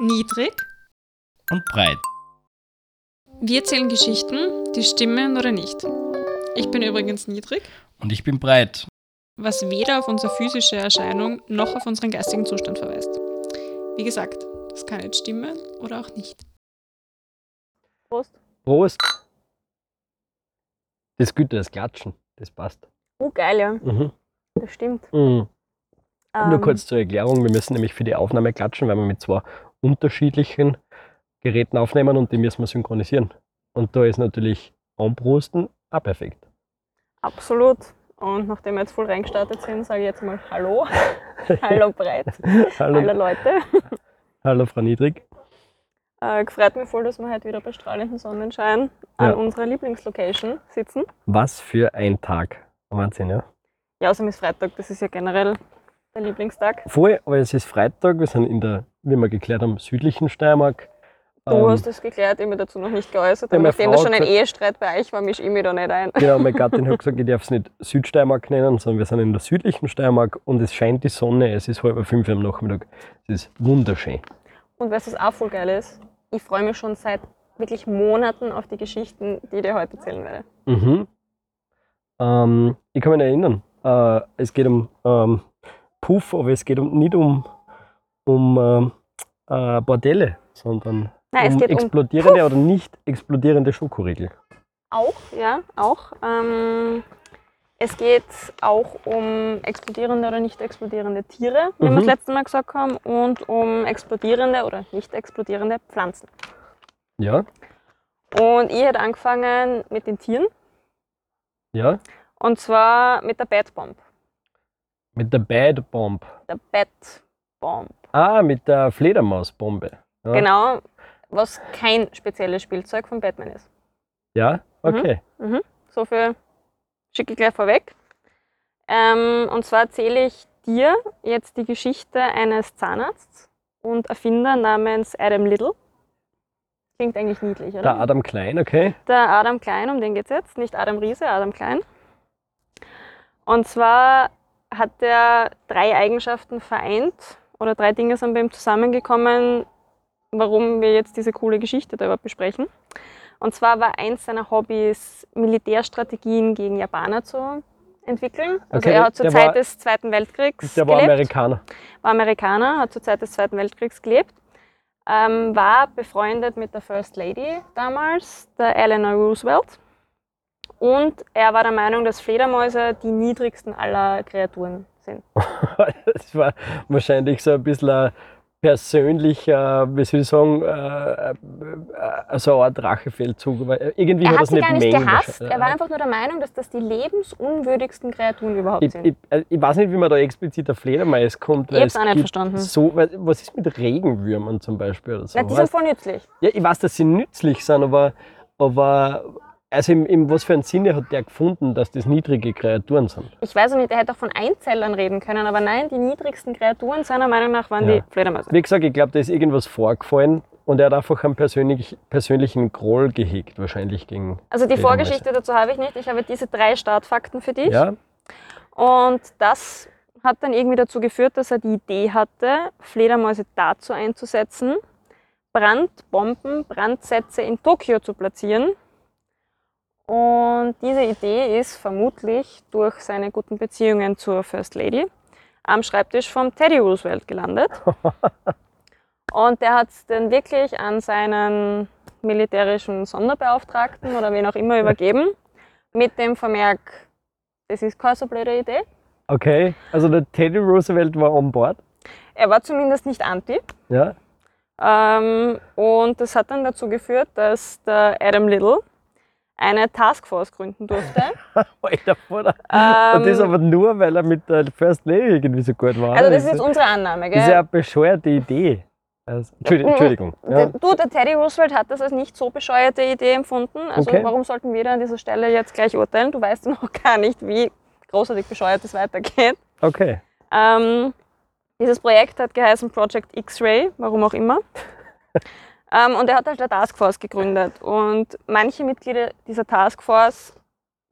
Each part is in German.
niedrig und breit. Wir erzählen Geschichten, die stimmen oder nicht. Ich bin übrigens niedrig, Und ich bin breit. was weder auf unsere physische Erscheinung noch auf unseren geistigen Zustand verweist. Wie gesagt, das kann jetzt stimmen oder auch nicht. Prost. Prost! Das Güte, das Klatschen, das passt. Oh, geil, ja. Mhm. Das stimmt. Mhm. Nur Ähm, kurz zur Erklärung, wir müssen nämlich für die Aufnahme klatschen, weil wir mit zwei unterschiedlichen Geräten aufnehmen und die müssen wir synchronisieren. Und da ist natürlich Anprosten auch perfekt. Absolut. Und nachdem wir jetzt voll reingestartet sind, sage ich jetzt mal Hallo. Hallo breit. Hallo, Hallo Leute. hallo Frau Niedrig. Äh, gefreut mich voll, dass wir heute wieder bei strahlendem Sonnenschein an Ja. unserer Lieblingslocation sitzen. Was für ein Tag. Wahnsinn, ja. Ja, außerdem ist Freitag, das ist ja generell der Lieblingstag. Voll, aber es ist Freitag, wir sind in der, wie wir geklärt haben, südlichen Steiermark. Du Ähm, hast das geklärt, ich habe mich dazu noch nicht geäußert. Ja, nachdem das schon ein Ehestreit bei euch war, mische ich mich da nicht ein. Genau, meine Gattin hat gesagt, ich darf es nicht Südsteiermark nennen, sondern wir sind in der südlichen Steiermark und es scheint die Sonne, es ist halb fünf am Nachmittag. Es ist wunderschön. Und weißt du, was auch voll geil ist? Ich freue mich schon seit wirklich Monaten auf die Geschichten, die ich dir heute erzählen werde. Mhm. Ähm, ich kann mich erinnern, äh, es geht um ähm, Puff, aber es geht um, nicht um, um ähm, äh, Bordelle, sondern Nein, um geht um explodierende oder nicht explodierende Schokoriegel. Auch, ja, auch. Ähm, es geht auch um explodierende oder nicht explodierende Tiere, wie wir Mhm. das letzte Mal gesagt haben, und um explodierende oder nicht explodierende Pflanzen. Ja, Und ich hätte angefangen mit den Tieren, ja. und zwar mit der Bat Bomb. Mit der Bad Bomb. Der Bat Bomb. Ah, mit der Fledermausbombe. Ja. Genau, was kein spezielles Spielzeug von Batman ist. Ja, okay. So viel schicke ich gleich vorweg. Ähm, und zwar erzähle ich dir jetzt die Geschichte eines Zahnarzts und Erfinder namens Adam Little. Klingt eigentlich niedlich, oder? Der Adam Klein, okay. Der Adam Klein, um den geht es jetzt. Nicht Adam Riese, Adam Klein. Und zwar hat er drei Eigenschaften vereint oder drei Dinge sind bei ihm zusammengekommen, warum wir jetzt diese coole Geschichte da überhaupt besprechen. Und zwar war eins seiner Hobbys, Militärstrategien gegen Japaner zu entwickeln. Also Okay, er hat zur der Zeit war- des Zweiten Weltkriegs Der war gelebt Amerikaner. war Amerikaner, hat zur Zeit des Zweiten Weltkriegs gelebt, ähm, war befreundet mit der First Lady damals, der Eleanor Roosevelt. Und er war der Meinung, dass Fledermäuse die niedrigsten aller Kreaturen sind. Das war wahrscheinlich so ein bisschen ein persönlicher, wie soll ich sagen, äh, äh, so eine Art Rachefeldzug. Weil irgendwie Er hat hat das sie nicht gar nicht gehasst, er war einfach nur der Meinung, dass das die lebensunwürdigsten Kreaturen überhaupt ich, sind. ich, äh, ich weiß nicht, wie man da explizit auf Fledermais kommt. Ich weil hab's es auch nicht verstanden. So, was ist mit Regenwürmern zum Beispiel? Oder so? Na, die sind voll nützlich. ja, ich weiß, dass sie nützlich sind, aber, aber also in, in was für einem Sinne hat der gefunden, dass das niedrige Kreaturen sind? Ich weiß nicht, er hätte auch von Einzellern reden können, aber nein, die niedrigsten Kreaturen seiner Meinung nach waren Ja. die Fledermäuse. Wie gesagt, ich glaube, da ist irgendwas vorgefallen und er hat einfach einen persönlich, persönlichen Groll gehegt, wahrscheinlich gegen. Also die. Vorgeschichte dazu habe ich nicht. Ich habe diese drei Startfakten für dich. Ja, Und das hat dann irgendwie dazu geführt, dass er die Idee hatte, Fledermäuse dazu einzusetzen, Brandbomben, Brandsätze in Tokio zu platzieren. Und diese Idee ist vermutlich durch seine guten Beziehungen zur First Lady am Schreibtisch von Teddy Roosevelt gelandet. Und der hat es dann wirklich an seinen militärischen Sonderbeauftragten oder wen auch immer übergeben, mit dem Vermerk, das ist keine so blöde Idee. okay. Also der Teddy Roosevelt war an Bord. Er war zumindest nicht anti. Ja. Ähm, und das hat dann dazu geführt, dass der Adam Little eine Taskforce gründen durfte. Alter, Vater. Ähm, Und das aber nur, weil er mit der First Lady irgendwie so gut war. also das ist jetzt unsere Annahme. das ist ja Gell? eine bescheuerte Idee. Also, Entschuldigung. Entschuldigung. Ja. Du, der Teddy Roosevelt hat das als nicht so bescheuerte Idee empfunden. Also Okay. warum sollten wir da an dieser Stelle jetzt gleich urteilen? Du weißt noch gar nicht, wie großartig bescheuert es weitergeht. Okay. Ähm, dieses Projekt hat geheißen Project X-Ray, warum auch immer. ähm, und er hat halt eine Taskforce gegründet. Und manche Mitglieder dieser Taskforce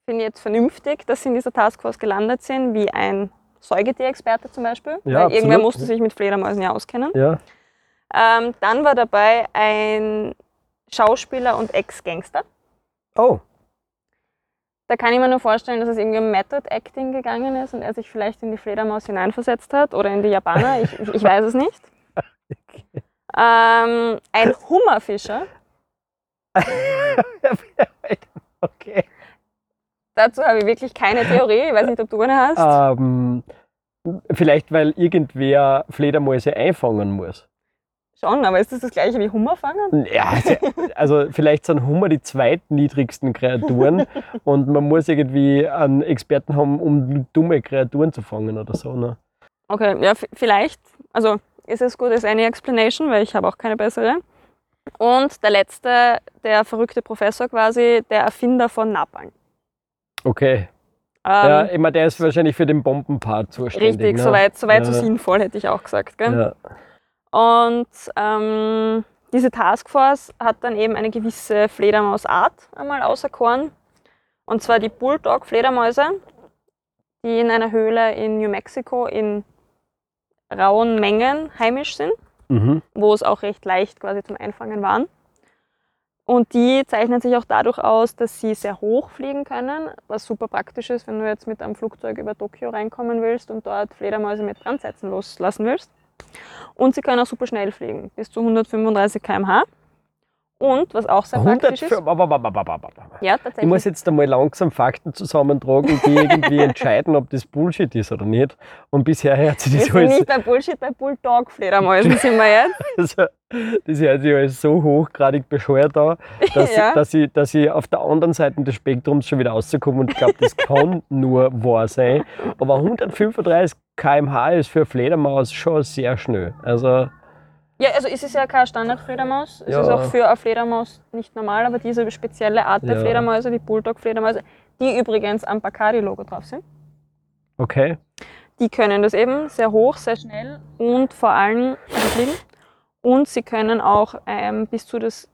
finden jetzt vernünftig, dass sie in dieser Taskforce gelandet sind, wie ein Säugetierexperte zum Beispiel. Ja, Weil irgendwer musste sich mit Fledermäusen ja auskennen. Ja. Ähm, dann war dabei ein Schauspieler und Ex-Gangster. Oh, Da kann ich mir nur vorstellen, dass es irgendwie um Method Acting gegangen ist und er sich vielleicht in die Fledermaus hineinversetzt hat oder in die Japaner. Ich, ich weiß es nicht. Ähm, ein Hummerfischer. okay. Dazu habe ich wirklich keine Theorie. Ich weiß nicht, ob du eine hast. Ähm, vielleicht, weil irgendwer Fledermäuse einfangen muss. Schon, aber ist das das gleiche wie Hummer fangen? Ja, also vielleicht sind Hummer die zweitniedrigsten Kreaturen und man muss irgendwie einen Experten haben, um dumme Kreaturen zu fangen oder so. Ne? Okay, ja, vielleicht. Also ist es gut as any explanation, weil ich habe auch keine bessere. Und der letzte, der verrückte Professor quasi, der Erfinder von Napalm. Okay. Ähm, ja, meine, der ist wahrscheinlich für den Bombenpart zuständig. richtig, ne? soweit, soweit so Ja. sinnvoll, hätte ich auch gesagt. Gell? Ja. Und ähm, diese Taskforce hat dann eben eine gewisse Fledermausart einmal auserkoren. Und zwar die Bulldog-Fledermäuse, die in einer Höhle in New Mexico in rauen Mengen heimisch sind, Mhm. wo es auch recht leicht quasi zum Einfangen waren. Und die zeichnen sich auch dadurch aus, dass sie sehr hoch fliegen können, was super praktisch ist, wenn du jetzt mit einem Flugzeug über Tokio reinkommen willst und dort Fledermäuse mit Brandsätzen loslassen willst. Und sie können auch super schnell fliegen, bis zu 135 km/h. Und was auch sehr praktisch ist, 105, aber, aber, aber, aber, aber. ja, Ich tatsächlich, muss jetzt einmal langsam Fakten zusammentragen, die irgendwie entscheiden, ob das Bullshit ist oder nicht. Und bisher hört sich wir das sind alles, nicht bei Bullshit, bei Bulldog-Fledermäusen sind wir jetzt. also, das hört sich alles so hochgradig bescheuert an, dass, Ja. dass, ich, dass ich auf der anderen Seite des Spektrums schon wieder rauskomme und glaube, das kann nur wahr sein. Aber 135 km/h ist für eine Fledermaus schon sehr schnell. Also, Ja, also es ist ja keine Standardfledermaus. Es Ja. ist auch für eine Fledermaus nicht normal, aber diese spezielle Art der Ja. Fledermäuse, die Bulldog-Fledermäuse, die übrigens am Bacardi-Logo drauf sind, okay. die können das eben sehr hoch, sehr schnell und vor allem fliegen. Und sie können auch ähm, bis zu das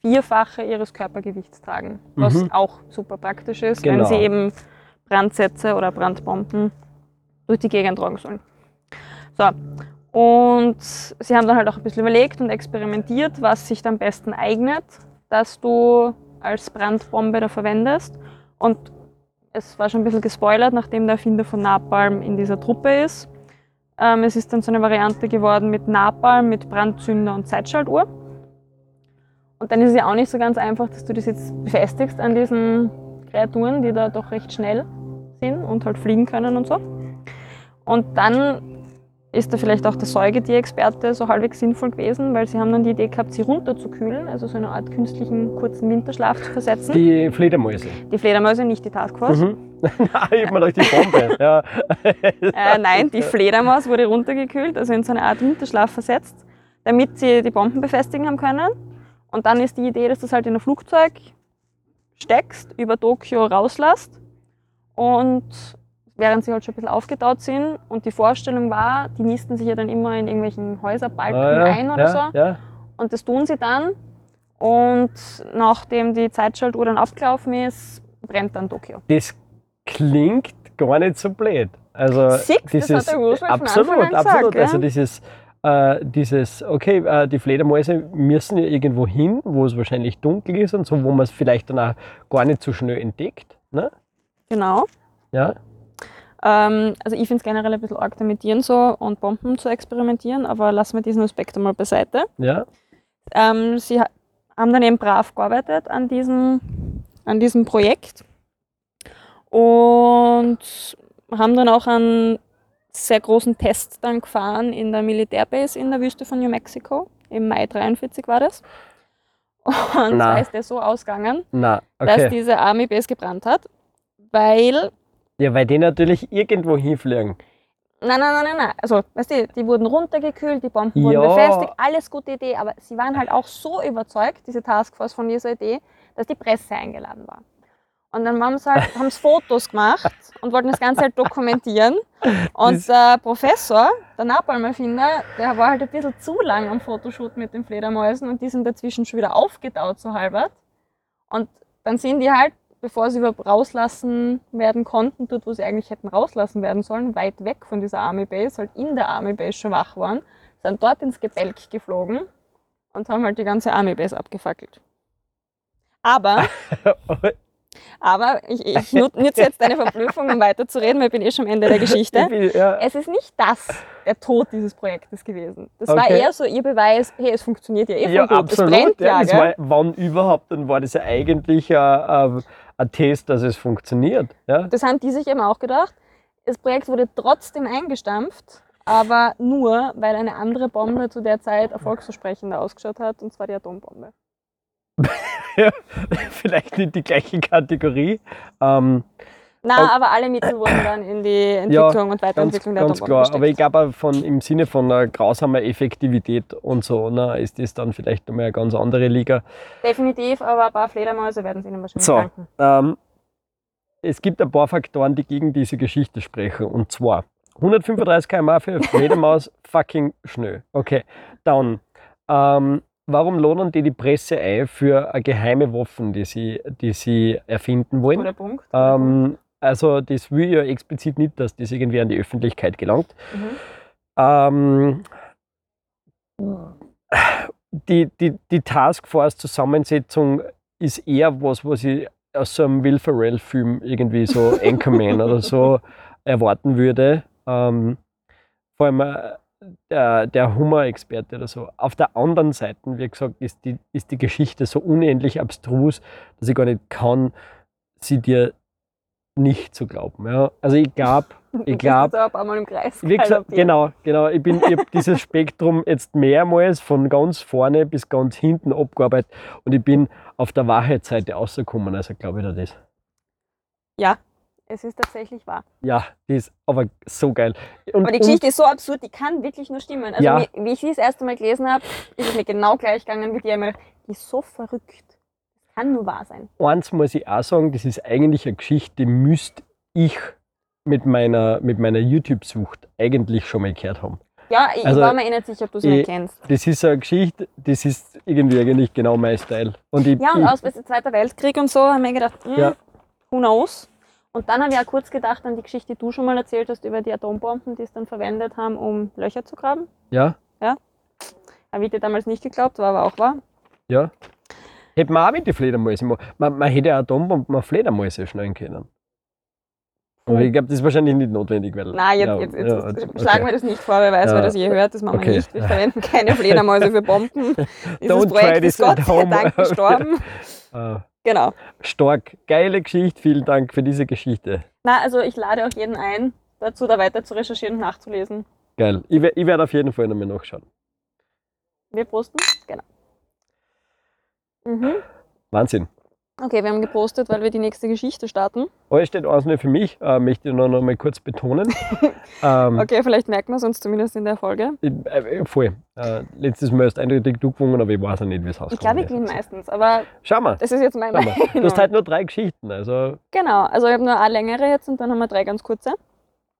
Vierfache ihres Körpergewichts tragen, was Mhm. auch super praktisch ist, wenn Genau. sie eben Brandsätze oder Brandbomben durch die Gegend tragen sollen. So, und sie haben dann halt auch ein bisschen überlegt und experimentiert, was sich am besten eignet, dass du als Brandbombe da verwendest. Und es war schon ein bisschen gespoilert, nachdem der Erfinder von Napalm in dieser Truppe ist. Ähm, es ist dann so eine Variante geworden mit Napalm, mit Brandzünder und Zeitschaltuhr. Und dann ist es ja auch nicht so ganz einfach, dass du das jetzt befestigst an diesen Kreaturen, die da doch recht schnell sind und halt fliegen können und so. Und dann ist da vielleicht auch der Säugetier-Experte so halbwegs sinnvoll gewesen, weil sie haben dann die Idee gehabt, sie runterzukühlen, also so eine Art künstlichen kurzen Winterschlaf zu versetzen. Die, Die Fledermäuse. Fledermäuse, nicht die Taskforce. Mhm. Nein, ich mir gedacht, die Bombe. ja. Äh, nein, die Fledermaus wurde runtergekühlt, also in so eine Art Winterschlaf versetzt, damit sie die Bomben befestigen haben können. Und dann ist die Idee, dass du das halt in ein Flugzeug steckst, über Tokio rauslässt und während sie halt schon ein bisschen aufgetaut sind. Und die Vorstellung war, die nisten sich ja dann immer in irgendwelchen Häuserbalken Ah, ja, ein oder ja, so. Ja. Und das tun sie dann. Und nachdem die Zeitschaltuhr dann abgelaufen ist, brennt dann Tokio. Das klingt gar nicht so blöd. Also Siehst, das hat der Roosevelt absolut, absolut. gesagt, also dieses, äh, dieses, okay, äh, die Fledermäuse müssen ja irgendwo hin, wo es wahrscheinlich dunkel ist und so, wo man es vielleicht dann auch gar nicht so schnell entdeckt. Ne? Genau. Ja. Ähm, also ich finde es generell ein bisschen arg, da mit Tieren so und Bomben zu experimentieren, aber lassen wir diesen Aspekt einmal beiseite. Ja. Ähm, sie ha haben dann eben brav gearbeitet an diesem, an diesem Projekt und haben dann auch einen sehr großen Test dann gefahren in der Militärbase in der Wüste von New Mexico. Im Mai 43 war das. Und zwar ist der so ausgegangen, Na, dass okay. diese Army Base gebrannt hat, weil Ja, weil die natürlich irgendwo hinfliegen. Nein, nein, nein, nein, nein. Also, weißt du, die wurden runtergekühlt, die Bomben Ja. wurden befestigt, alles gute Idee, aber sie waren halt auch so überzeugt, diese Taskforce von dieser Idee, dass die Presse eingeladen war. Und dann haben sie halt, haben sie Fotos gemacht und wollten das Ganze halt dokumentieren. Und der Professor, der Napalm-Erfinder, der war halt ein bisschen zu lang am Fotoshoot mit den Fledermäusen und die sind dazwischen schon wieder aufgetaut, so halbert. Und dann sind die halt, bevor sie überhaupt rauslassen werden konnten, dort, wo sie eigentlich hätten rauslassen werden sollen, weit weg von dieser Army Base, halt in der Army Base schon wach waren, sind dort ins Gebälk geflogen und haben halt die ganze Army-Base abgefackelt. Aber, aber ich, ich nut- nutze jetzt deine Verblüffung, um weiterzureden, weil ich bin eh schon am Ende der Geschichte. Ich bin- ja. Es ist nicht das, der Tod dieses Projektes gewesen. Das war Okay. eher so ihr Beweis, hey, es funktioniert ja eh Ja, gut. absolut. Es brennt ja, ja, das war, wann überhaupt, dann war das ja eigentlich ein, ein, Test, dass es funktioniert. Ja? Das haben die sich eben auch gedacht. Das Projekt wurde trotzdem eingestampft, aber nur, weil eine andere Bombe zu der Zeit erfolgsversprechender ausgeschaut hat, und zwar die Atombombe. Vielleicht nicht die gleiche Kategorie. Ähm, Na, Oh. aber alle Mittel wurden dann in die Entwicklung und ganz, Weiterentwicklung der ganz klar. Aber ich glaube, von, im Sinne von einer grausamer Effektivität und so, ne, ist das dann vielleicht nochmal eine ganz andere Liga. Definitiv, aber ein paar Fledermäuse werden es ihnen wahrscheinlich So. Ähm, es gibt ein paar Faktoren, die gegen diese Geschichte sprechen. Und zwar 135 km für Fledermaus, fucking schnell. Okay, dann, ähm, warum lohnen die die Presse ein für eine geheime Waffen, die sie, die sie erfinden wollen? Guter Punkt. Ähm, also das will ja explizit nicht, dass das irgendwie an die Öffentlichkeit gelangt. Mhm. Ähm, die, die, die Taskforce-Zusammensetzung ist eher was, was ich aus so einem Will Ferrell-Film irgendwie so Anchorman oder so erwarten würde. Ähm, vor allem äh, der, der Humor-Experte oder so. Auf der anderen Seite, wie gesagt, ist die, ist die Geschichte so unendlich abstrus, dass ich gar nicht kann, sie dir nicht zu glauben. Ja? Also ich glaube, ich glaube, genau, genau. Ich, bin, ich habe dieses Spektrum jetzt mehrmals von ganz vorne bis ganz hinten abgearbeitet und ich bin auf der Wahrheitsseite rausgekommen. Also glaube ich da das. Ja, es ist tatsächlich wahr. Ja, die ist aber so geil. Und, Aber die Geschichte ist so absurd, die kann wirklich nur stimmen. Also Ja. wie, wie ich sie das erste Mal gelesen habe, ist es mir genau gleich gegangen wie mir gedacht, Die ist so verrückt. Kann nur wahr sein. Eins muss ich auch sagen, das ist eigentlich eine Geschichte, die müsste ich mit meiner, mit meiner YouTube-Sucht eigentlich schon mal gehört haben. Ja, ich Also, war mir eh nicht sicher, ob du sie ich- nicht kennst. Das ist eine Geschichte, das ist irgendwie eigentlich genau mein Style. Und ich, Ja, und ich, aus dem Zweiten Weltkrieg und so haben wir gedacht, hm, Ja. who knows? Und dann habe ich auch kurz gedacht an die Geschichte, die du schon mal erzählt hast über die Atombomben, die es dann verwendet haben, um Löcher zu graben. ja, Habe ich dir damals nicht geglaubt, war aber auch wahr. ja. Hätte man auch mit den Fledermäusen machen. Man, man hätte ja Atombomben auf Fledermäuse schneiden können. Aber ich glaube, das ist wahrscheinlich nicht notwendig, weil. Nein, jetzt, ja, jetzt, jetzt, ja, okay. schlagen wir das nicht vor, wer weiß, Ja. wer das je hört, das machen Okay. wir nicht. Wir verwenden keine Fledermäuse für Bomben. Dieses Don't try Projekt this ist Gott sei. Dank gestorben. Äh, Genau. stark, geile Geschichte, vielen Dank für diese Geschichte. Na, also ich lade auch jeden ein, dazu da weiter zu recherchieren und nachzulesen. Geil. Ich, ich werde auf jeden Fall nochmal nachschauen. Wir posten? Genau. Mhm. Wahnsinn. Okay, wir haben gepostet, weil wir die nächste Geschichte starten. Alles steht eins nur für mich, äh, möchte ich noch, noch mal kurz betonen. ähm, Okay, vielleicht merkt man es uns zumindest in der Folge. ich, äh, voll. Äh, letztes Mal hast eindeutig du gewonnen, aber ich weiß auch nicht, wie es ausgeht. Ich glaube, ich gewinne meistens, aber Schau mal. das ist jetzt meine mal. Du Meinung. hast halt nur drei Geschichten. Also, Genau, also ich habe nur eine längere jetzt und dann haben wir drei ganz kurze.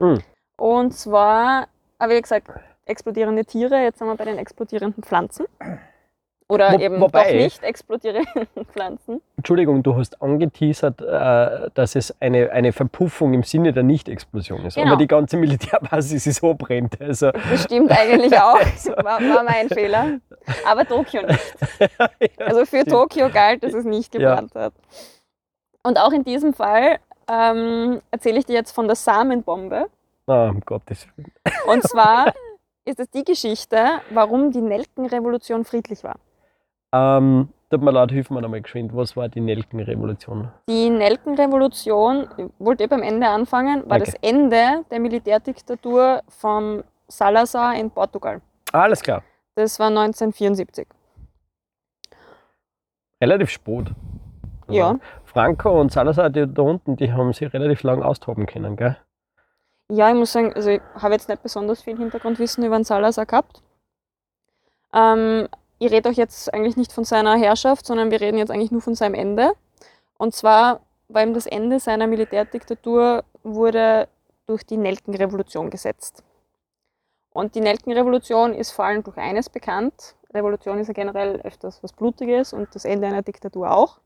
Mhm. Und zwar, aber wie gesagt, explodierende Tiere, jetzt sind wir bei den explodierenden Pflanzen. Oder Wo- eben wobei- doch nicht explodierenden Pflanzen. Entschuldigung, du hast angeteasert, äh, dass es eine, eine Verpuffung im Sinne der Nicht-Explosion ist. Genau. Aber die ganze Militärbasis ist so brennt. Also, Das stimmt eigentlich auch. War, war mein Fehler. Aber Tokio nicht. Also für. Tokio galt, dass es nicht Ja. gebrannt hat. Und auch in diesem Fall ähm, erzähle ich dir jetzt von der Samenbombe. ah, um Gottes Willen. Und zwar ist es die Geschichte, warum die Nelkenrevolution friedlich war. Ähm, tut mir leid, hilf mir nochmal geschwind. Was war die Nelkenrevolution? Die Nelkenrevolution, ich wollte eh beim Ende anfangen, war Danke. das Ende der Militärdiktatur von Salazar in Portugal. Alles klar. Das war 1974. Relativ spät. Also, Ja. Franco und Salazar, die da unten, die haben sich relativ lang austoben können, gell? Ja, ich muss sagen, also ich habe jetzt nicht besonders viel Hintergrundwissen über den Salazar gehabt. Ähm, ich rede auch jetzt eigentlich nicht von seiner Herrschaft, sondern wir reden jetzt eigentlich nur von seinem Ende. Und zwar war ihm das Ende seiner Militärdiktatur wurde durch die Nelkenrevolution gesetzt. Und die Nelkenrevolution ist vor allem durch eines bekannt. Revolution ist ja generell öfters was Blutiges und das Ende einer Diktatur auch.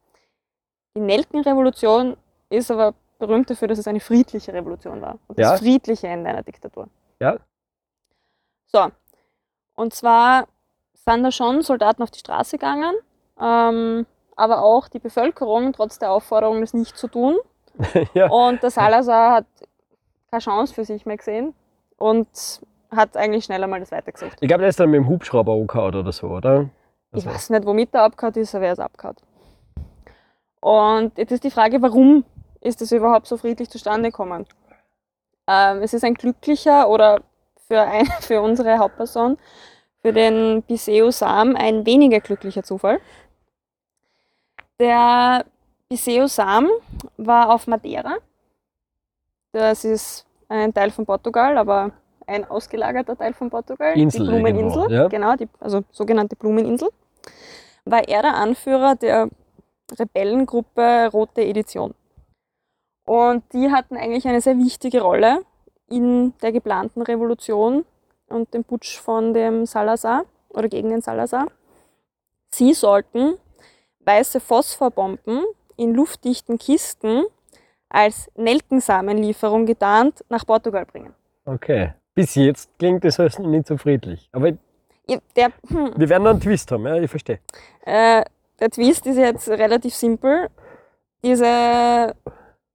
Die Nelkenrevolution ist aber berühmt dafür, dass es eine friedliche Revolution war. Und Ja. das friedliche Ende einer Diktatur. Ja. So. Und zwar sind da schon Soldaten auf die Straße gegangen, ähm, aber auch die Bevölkerung, trotz der Aufforderung, das nicht zu tun. ja. Und der Salazar hat keine Chance für sich mehr gesehen und hat eigentlich schneller mal das weitergesucht. Ich glaube, der ist dann mit dem Hubschrauber angehauen oder so, oder? Ich Also, weiß nicht, womit er abgehauen ist, aber er ist abgehauen. Und jetzt ist die Frage, warum ist das überhaupt so friedlich zustande gekommen? Ähm, es ist ein glücklicher oder für, ein, für unsere Hauptperson, für den Biseo Sam, ein weniger glücklicher Zufall. Der Biseo Sam war auf Madeira. Das ist ein Teil von Portugal, aber ein ausgelagerter Teil von Portugal. Insel die Blumeninsel. irgendwo, ja. Genau, die, also sogenannte Blumeninsel. War er der Anführer der Rebellengruppe Rote Edition. Und die hatten eigentlich eine sehr wichtige Rolle in der geplanten Revolution und dem Putsch von dem Salazar oder gegen den Salazar. Sie sollten weiße Phosphorbomben in luftdichten Kisten als Nelkensamenlieferung getarnt nach Portugal bringen. okay. Bis jetzt klingt das alles noch nicht so friedlich. Aber Der, hm, wir werden noch einen Twist haben, ja, ich verstehe. Äh, der Twist ist jetzt relativ simpel. Diese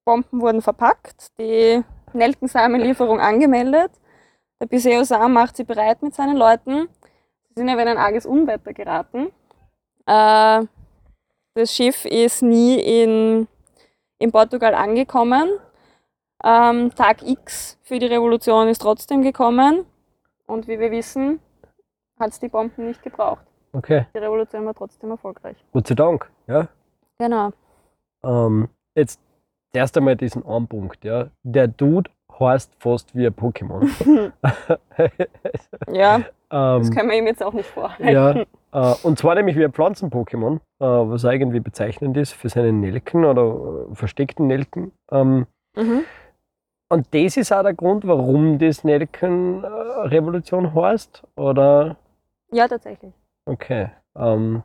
Bomben wurden verpackt, die Nelkensamenlieferung angemeldet. Der Biseo Sam macht sie bereit mit seinen Leuten. Sie sind aber in ein arges Unwetter geraten. Äh, das Schiff ist nie in, in Portugal angekommen. Ähm, Tag X für die Revolution ist trotzdem gekommen. Und wie wir wissen, hat es die Bomben nicht gebraucht. Okay, Die Revolution war trotzdem erfolgreich. Gott sei Dank. Ja. Genau. Ähm, jetzt erst einmal diesen einen Punkt. Ja. Der Dude heißt fast wie ein Pokémon. Ja, das ähm, können wir ihm jetzt auch nicht vorhalten. ja, äh, und zwar nämlich wie ein Pflanzen-Pokémon, äh, was irgendwie bezeichnend ist für seine Nelken oder äh, versteckten Nelken. Ähm, Mhm. und das ist auch der Grund, warum das Nelken-Revolution heißt? Oder? ja, tatsächlich. Okay. Ähm,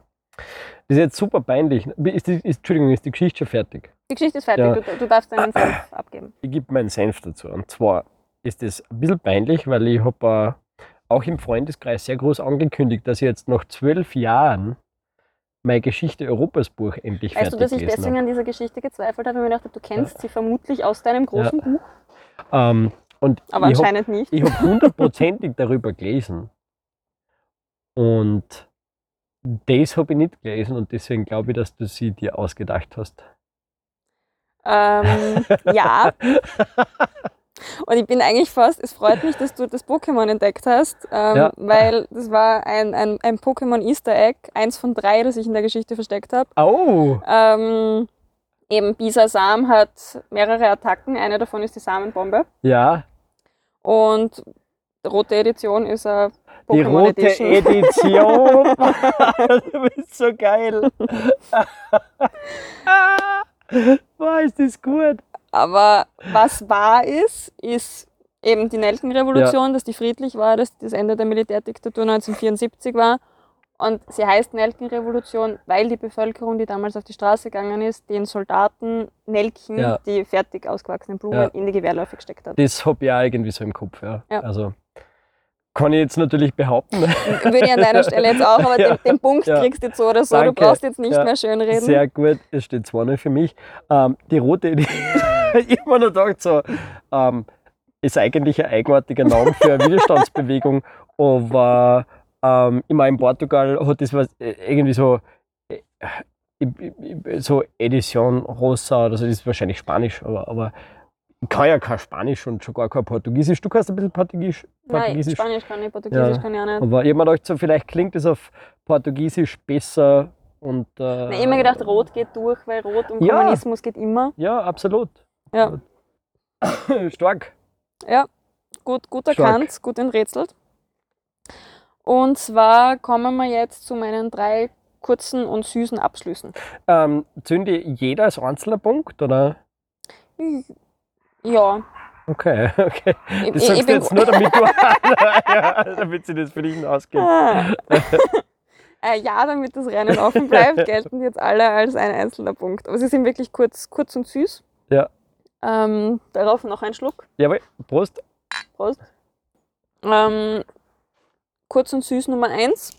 das ist jetzt super peinlich. Ist die, ist, Entschuldigung, ist die Geschichte schon fertig? Die Geschichte ist fertig, Ja. du, du darfst deinen Senf abgeben. Ich gebe meinen Senf dazu. Und zwar ist das ein bisschen peinlich, weil ich habe äh, auch im Freundeskreis sehr groß angekündigt, dass ich jetzt nach zwölf Jahren meine Geschichte Europas Buch endlich Weißt du, fertig dass ich deswegen habe. an dieser Geschichte gezweifelt habe mir gedacht habe, du kennst sie vermutlich aus deinem großen Buch, Ähm, und aber ich habe anscheinend nicht. ich hab hundertprozentig darüber gelesen. Und das habe ich nicht gelesen und deswegen glaube ich, dass du sie dir ausgedacht hast. Ähm, ja. Und ich bin eigentlich fast, es freut mich, dass du das Pokémon entdeckt hast, ähm, Ja. weil das war ein, ein, ein Pokémon Easter Egg, eins von drei, das ich in der Geschichte versteckt habe. Oh! Ähm, eben Bisa Sam hat mehrere Attacken, eine davon ist die Samenbombe. Ja, Und rote Edition ist eine die Pokémon rote Edition. Edition. du bist so geil. Boah, ist das gut. Aber was wahr ist, ist eben die Nelkenrevolution, dass die friedlich war, dass das Ende der Militärdiktatur 1974 war. Und sie heißt Nelkenrevolution, weil die Bevölkerung, die damals auf die Straße gegangen ist, den Soldaten Nelken, Ja. die fertig ausgewachsenen Blumen, Ja. in die Gewehrläufe gesteckt hat. Das habe ich auch irgendwie so im Kopf. Ja. Ja. Also kann ich jetzt natürlich behaupten. Würde ich an deiner Stelle jetzt auch, aber Ja. den, den Punkt Ja. kriegst du jetzt so oder so. Danke. Du brauchst jetzt nicht Ja. mehr schönreden. Sehr gut, es steht 2 für mich. Ähm, die rote Edition, ich mir noch gedacht, so, ähm, ist eigentlich ein eigenartiger Name für eine Widerstandsbewegung, aber ähm, meine, in Portugal hat das was, äh, irgendwie so, äh, so Edition Rosa oder so, das ist wahrscheinlich Spanisch, aber, aber kann ja kein Spanisch und schon gar kein Portugiesisch. Du kannst ein bisschen Portugiesisch. Nein, Portugiesisch. Spanisch kann ich, Portugiesisch Ja. kann ich auch nicht. Aber ich habe mir gedacht, so, vielleicht klingt es auf Portugiesisch besser und. Äh, ich hab mir gedacht, Rot geht durch, weil Rot und Ja. Kommunismus geht immer. Ja, absolut. Ja. Stark. Gut, gut Stark. erkannt, gut enträtselt. Und zwar kommen wir jetzt zu meinen drei kurzen und süßen Abschlüssen. Ähm, zünde jeder als einzelner Punkt, oder? Ja, Okay, okay. ich, Das ich, sagst ich bin jetzt nur, damit du. ja, damit sie das für dich ausgeht. Ah. äh, ja, damit das Rennen offen bleibt, gelten jetzt alle als ein einzelner Punkt. Aber sie sind wirklich kurz, kurz und süß. Ja. Ähm, darauf noch ein Schluck. Jawohl, Prost. Prost. Ähm, kurz und süß Nummer 1.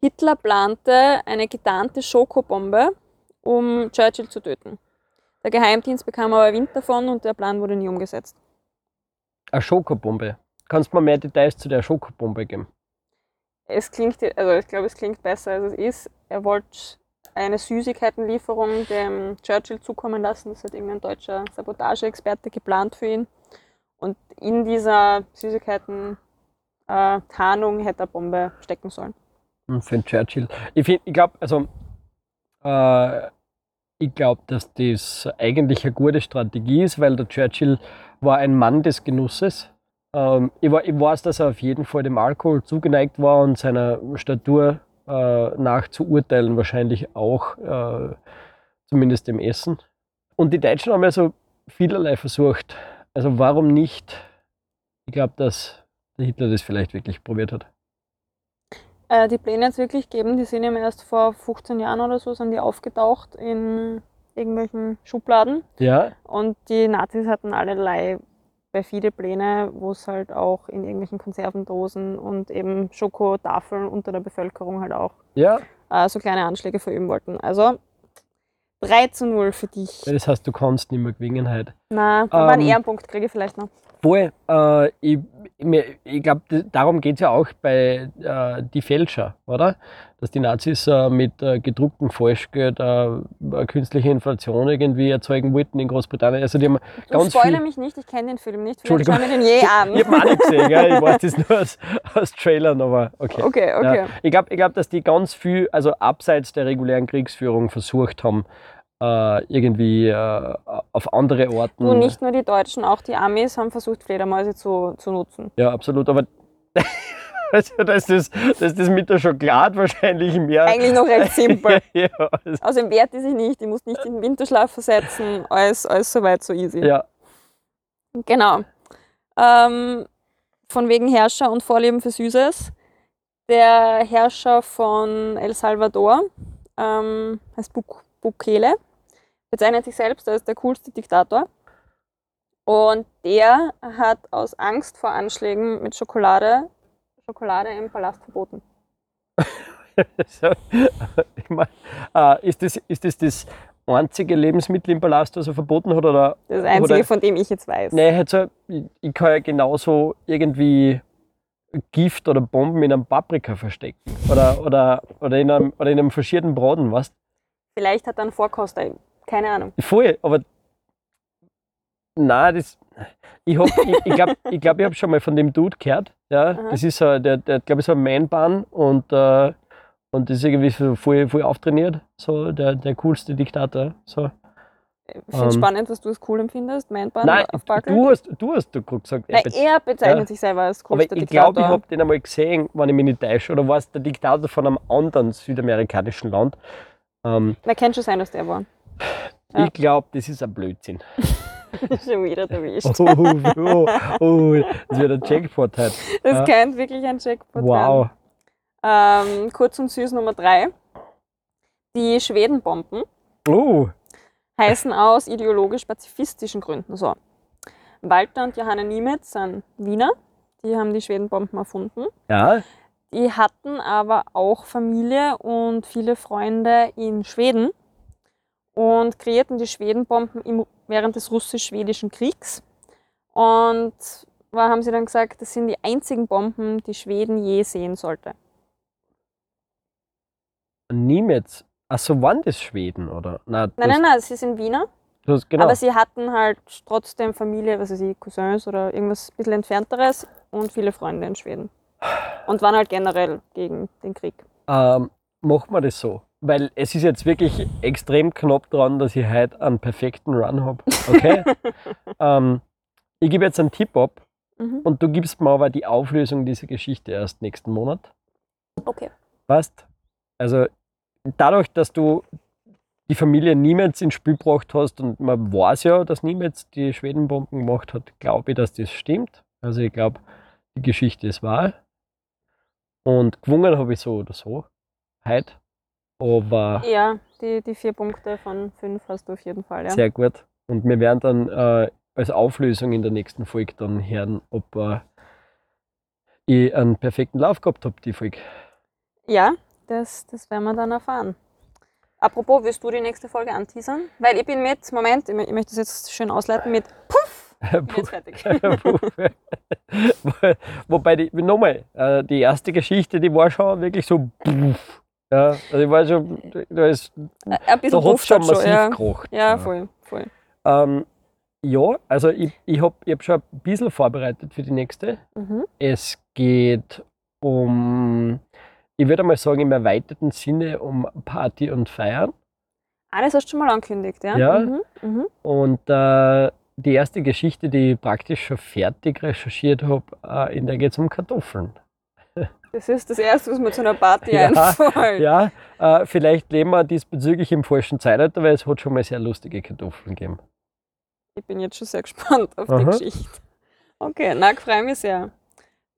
Hitler plante eine getarnte Schokobombe, um Churchill zu töten. Der Geheimdienst bekam aber Wind davon und der Plan wurde nie umgesetzt. Eine Schokobombe. Kannst du mir mehr Details zu der Schokobombe geben? Es klingt, also ich glaube, es klingt besser als es ist. Er wollte eine Süßigkeitenlieferung dem Churchill zukommen lassen. Das hat irgendein deutscher Sabotageexperte geplant für ihn. Und in dieser Süßigkeiten-Tarnung hätte er Bombe stecken sollen. Hm, Für den Churchill. Ich, find- ich glaube, also, äh, ich glaube, dass das eigentlich eine gute Strategie ist, weil der Churchill war ein Mann des Genusses. Ähm, ich, weiß, dass er auf jeden Fall dem Alkohol zugeneigt war und seiner Statur äh, nach zu urteilen wahrscheinlich auch, äh, zumindest dem Essen. Und die Deutschen haben ja so vielerlei versucht. Also warum nicht? Ich glaube, dass der Hitler das vielleicht wirklich probiert hat. Äh, die Pläne jetzt wirklich geben, die sind ihm erst vor 15 Jahren oder so, sind die aufgetaucht in irgendwelchen Schubladen. Ja, Und die Nazis hatten allerlei perfide Pläne, wo es halt auch in irgendwelchen Konservendosen und eben Schokotafeln unter der Bevölkerung halt auch ja. äh, so kleine Anschläge verüben wollten. Also 3 zu 0 für dich. Das heißt, du kannst nicht mehr gewinnen heute. Na, aber einen Ähm, Ehrenpunkt kriege ich vielleicht noch. Voll. Äh, ich ich glaube, darum geht es ja auch bei äh, die Fälscher, oder? Dass die Nazis äh, mit äh, gedrucktem Falschgeld äh, eine künstliche Inflation irgendwie erzeugen wollten in Großbritannien. Also die haben Du ganz spoilere mich nicht, ich kenne den Film nicht. Vielleicht Entschuldigung. schauen wir den je an. Ich habe auch nicht gesehen, gell? ich weiß das nur aus, aus Trailern, aber okay. Okay, okay. Ja. Ich glaube, ich glaub, dass die ganz viel, also abseits der regulären Kriegsführung, versucht haben, äh, irgendwie äh, auf andere Orten. Du, nicht nur die Deutschen, auch die Amis haben versucht, Fledermäuse zu, zu nutzen. Ja, absolut. Aber also, da, ist das, da ist das mit der Schokolade wahrscheinlich mehr. Eigentlich noch recht simpel. ja, das- Außerdem wehrt die sich nicht, die muss nicht in den Winterschlaf versetzen, alles, alles soweit so easy. ja. Genau. Ähm, von wegen Herrscher und Vorlieben für Süßes. Der Herrscher von El Salvador ähm, heißt Buk Bukele, bezeichnet sich selbst als der coolste Diktator. Und der hat aus Angst vor Anschlägen mit Schokolade Schokolade im Palast verboten. Ich mein, äh, ist, das, ist das das einzige Lebensmittel im Palast, das er verboten hat? Oder, Das Einzige, oder, von dem ich jetzt weiß. Nein, halt so, ich, ich kann ja genauso irgendwie Gift oder Bomben in einem Paprika verstecken. Oder, oder, oder, in, einem, oder in einem faschierten Braten, weißt Vielleicht hat er einen Vorkoster, keine Ahnung. Voll, aber nein, das. Ich glaube, ich, ich glaube, ich, glaub, ich habe schon mal von dem Dude gehört. Ja, Aha. das ist so, der, der glaube ich, so ein Man-Bahn und, äh, und das ist irgendwie so voll, voll auftrainiert. So der, der coolste Diktator. So. Ich finde es Ähm. spannend, dass du es cool empfindest, Mindbahn Nein, auf Barkel. du hast, du hast gesagt. Nein, er be- er bezeichnet Ja. sich selber als aber coolster ich glaube, ich Diktator. habe den einmal gesehen, wenn ich mich nicht täusche. Oder war es der Diktator von einem anderen südamerikanischen Land? Ähm, Na, kann schon sein, dass der war. Ja. Ich glaube, das ist ein Blödsinn. schon wieder erwischt. Oh, oh, oh, das wird ein Jackpot heute. Das ja. könnte wirklich ein Jackpot Wow. werden. Ähm, kurz und süß Nummer drei. Die Schwedenbomben Oh, heißen aus ideologisch-pazifistischen Gründen so. Walter und Johanna Niemetz sind Wiener. Die haben die Schwedenbomben erfunden. ja. Die hatten aber auch Familie und viele Freunde in Schweden und kreierten die Schwedenbomben im, während des russisch-schwedischen Kriegs. Und da haben sie dann gesagt, das sind die einzigen Bomben, die Schweden je sehen sollte. Niemetz. Achso, waren das Schweden, oder? Nein, Nein, nein, nein, sie sind Wiener, genau. aber sie hatten halt trotzdem Familie, was weiß ich, Cousins oder irgendwas ein bisschen entfernteres und viele Freunde in Schweden. Und waren halt generell gegen den Krieg. ähm, machen wir das so. Weil es ist jetzt wirklich extrem knapp dran, dass ich heute einen perfekten Run habe. Okay? ähm, ich gebe jetzt einen Tipp ab Mhm. und du gibst mir aber die Auflösung dieser Geschichte erst nächsten Monat. Okay. Weißt? Also dadurch, dass du die Familie Niemetz ins Spiel gebracht hast und man weiß ja, dass Niemetz die Schwedenbomben gemacht hat, glaube ich, dass das stimmt. Also ich glaube, die Geschichte ist wahr. Und gewungen habe ich so oder so. Heute. Aber Ja, die, die vier Punkte von fünf hast du auf jeden Fall, ja. sehr gut. Und wir werden dann äh, als Auflösung in der nächsten Folge dann hören, ob äh, ich einen perfekten Lauf gehabt habe, die Folge. Ja, das, das werden wir dann erfahren. Apropos, willst du die nächste Folge anteasern? Weil ich bin mit, Moment, ich ich möchte das jetzt schön ausleiten mit Puff, jetzt fertig. Wo- Wobei, die, nochmal, äh, die erste Geschichte, die war schon wirklich so. Puff. Ja, also ich war schon, da ist, Ein bisschen da schon schon, massiv ja. gekocht. Ja, voll, voll. Ähm, ja, also ich, ich habe ich hab schon ein bisschen vorbereitet für die nächste. Mhm. Es geht um, ich würde mal sagen, im erweiterten Sinne um Party und Feiern. Ah, das hast du schon mal angekündigt, ja? Ja. Mhm. Mhm. Und äh, die erste Geschichte, die ich praktisch schon fertig recherchiert habe, äh, in der geht es um Kartoffeln. Das ist das Erste, was mir zu einer Party Ja, einfällt. Ja, äh, vielleicht leben wir diesbezüglich im falschen Zeitalter, weil es hat schon mal sehr lustige Kartoffeln gegeben. Ich bin jetzt schon sehr gespannt auf die Aha. Geschichte. Okay, na, ich freue mich sehr.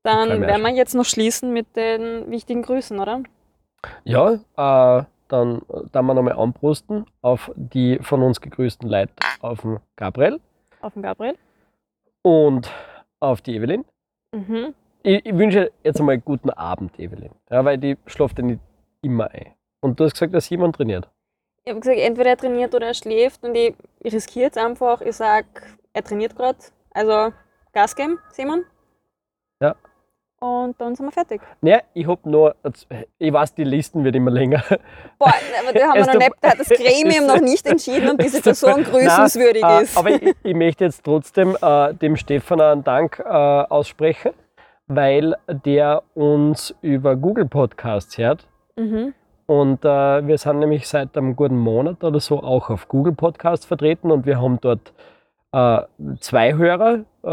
Dann mich werden wir jetzt noch schließen mit den wichtigen Grüßen, oder? Ja, äh, dann dann wir nochmal anprosten auf die von uns gegrüßten Leute, auf den Gabriel Auf den Gabriel. und auf die Evelyn. Mhm. Ich, ich wünsche jetzt einmal guten Abend, Evelyn. Ja, weil die schläft ja nicht immer ein. Und du hast gesagt, dass jemand trainiert. Ich habe gesagt, entweder er trainiert oder er schläft und ich, ich riskiere jetzt einfach, ich sage, er trainiert gerade. Also Gas geben, Simon. Ja. Und dann sind wir fertig. Naja, ich hab nur, ich weiß, die Listen wird immer länger. Boah, aber da haben wir Es noch nicht, da hat das Gremium noch nicht entschieden, ob diese Person grüßenswürdig ist. Äh, aber ich, ich möchte jetzt trotzdem äh, dem Stefan einen Dank äh, aussprechen, weil der uns über Google Podcasts hört. mhm. Und äh, wir sind nämlich seit einem guten Monat oder so auch auf Google Podcasts vertreten und wir haben dort äh, zwei Hörer. Äh,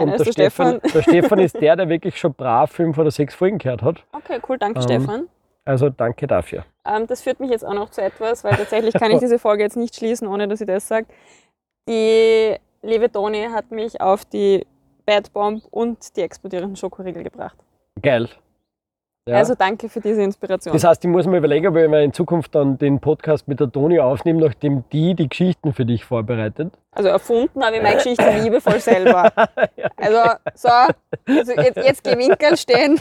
und ist der der Stefan, der Stefan ist der, der wirklich schon brav fünf oder sechs Folgen gehört hat. Okay, cool, danke Ähm, Stefan. Also danke dafür. Ähm, das führt mich jetzt auch noch zu etwas, weil tatsächlich kann ich diese Folge jetzt nicht schließen, ohne dass ich das sage. Die liebe Toni hat mich auf die Bad Bomb und die explodierenden Schokoriegel gebracht. Geil. Ja. Also danke für diese Inspiration. das heißt, ich muss mir überlegen, ob ich in Zukunft dann den Podcast mit der Toni aufnehme, nachdem die die Geschichten für dich vorbereitet. Also erfunden habe ich meine Geschichte liebevoll selber. Also so, also jetzt, jetzt geh Winkel stehen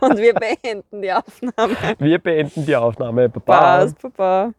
und wir beenden die Aufnahme. Wir beenden die Aufnahme. Baba. Passt, Papa.